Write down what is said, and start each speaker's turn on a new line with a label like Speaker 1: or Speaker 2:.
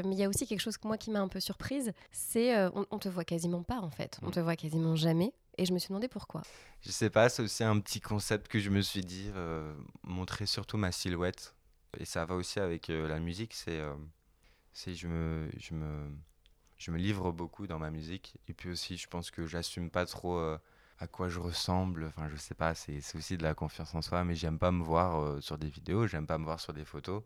Speaker 1: Euh, mais il y a aussi quelque chose que moi qui m'a un peu surprise, c'est euh, on, on, te voit quasiment pas en fait, on mm. te voit quasiment jamais. Et je me suis demandé pourquoi.
Speaker 2: Je sais pas, c'est aussi un petit concept que je me suis dit, euh, montrer surtout ma silhouette. Et ça va aussi avec la musique, c'est je me, je, me, je me livre beaucoup dans ma musique. Et puis aussi, je pense que j'assume pas trop à quoi je ressemble. Enfin, je sais pas, c'est aussi de la confiance en soi, mais j'aime pas me voir sur des vidéos, j'aime pas me voir sur des photos.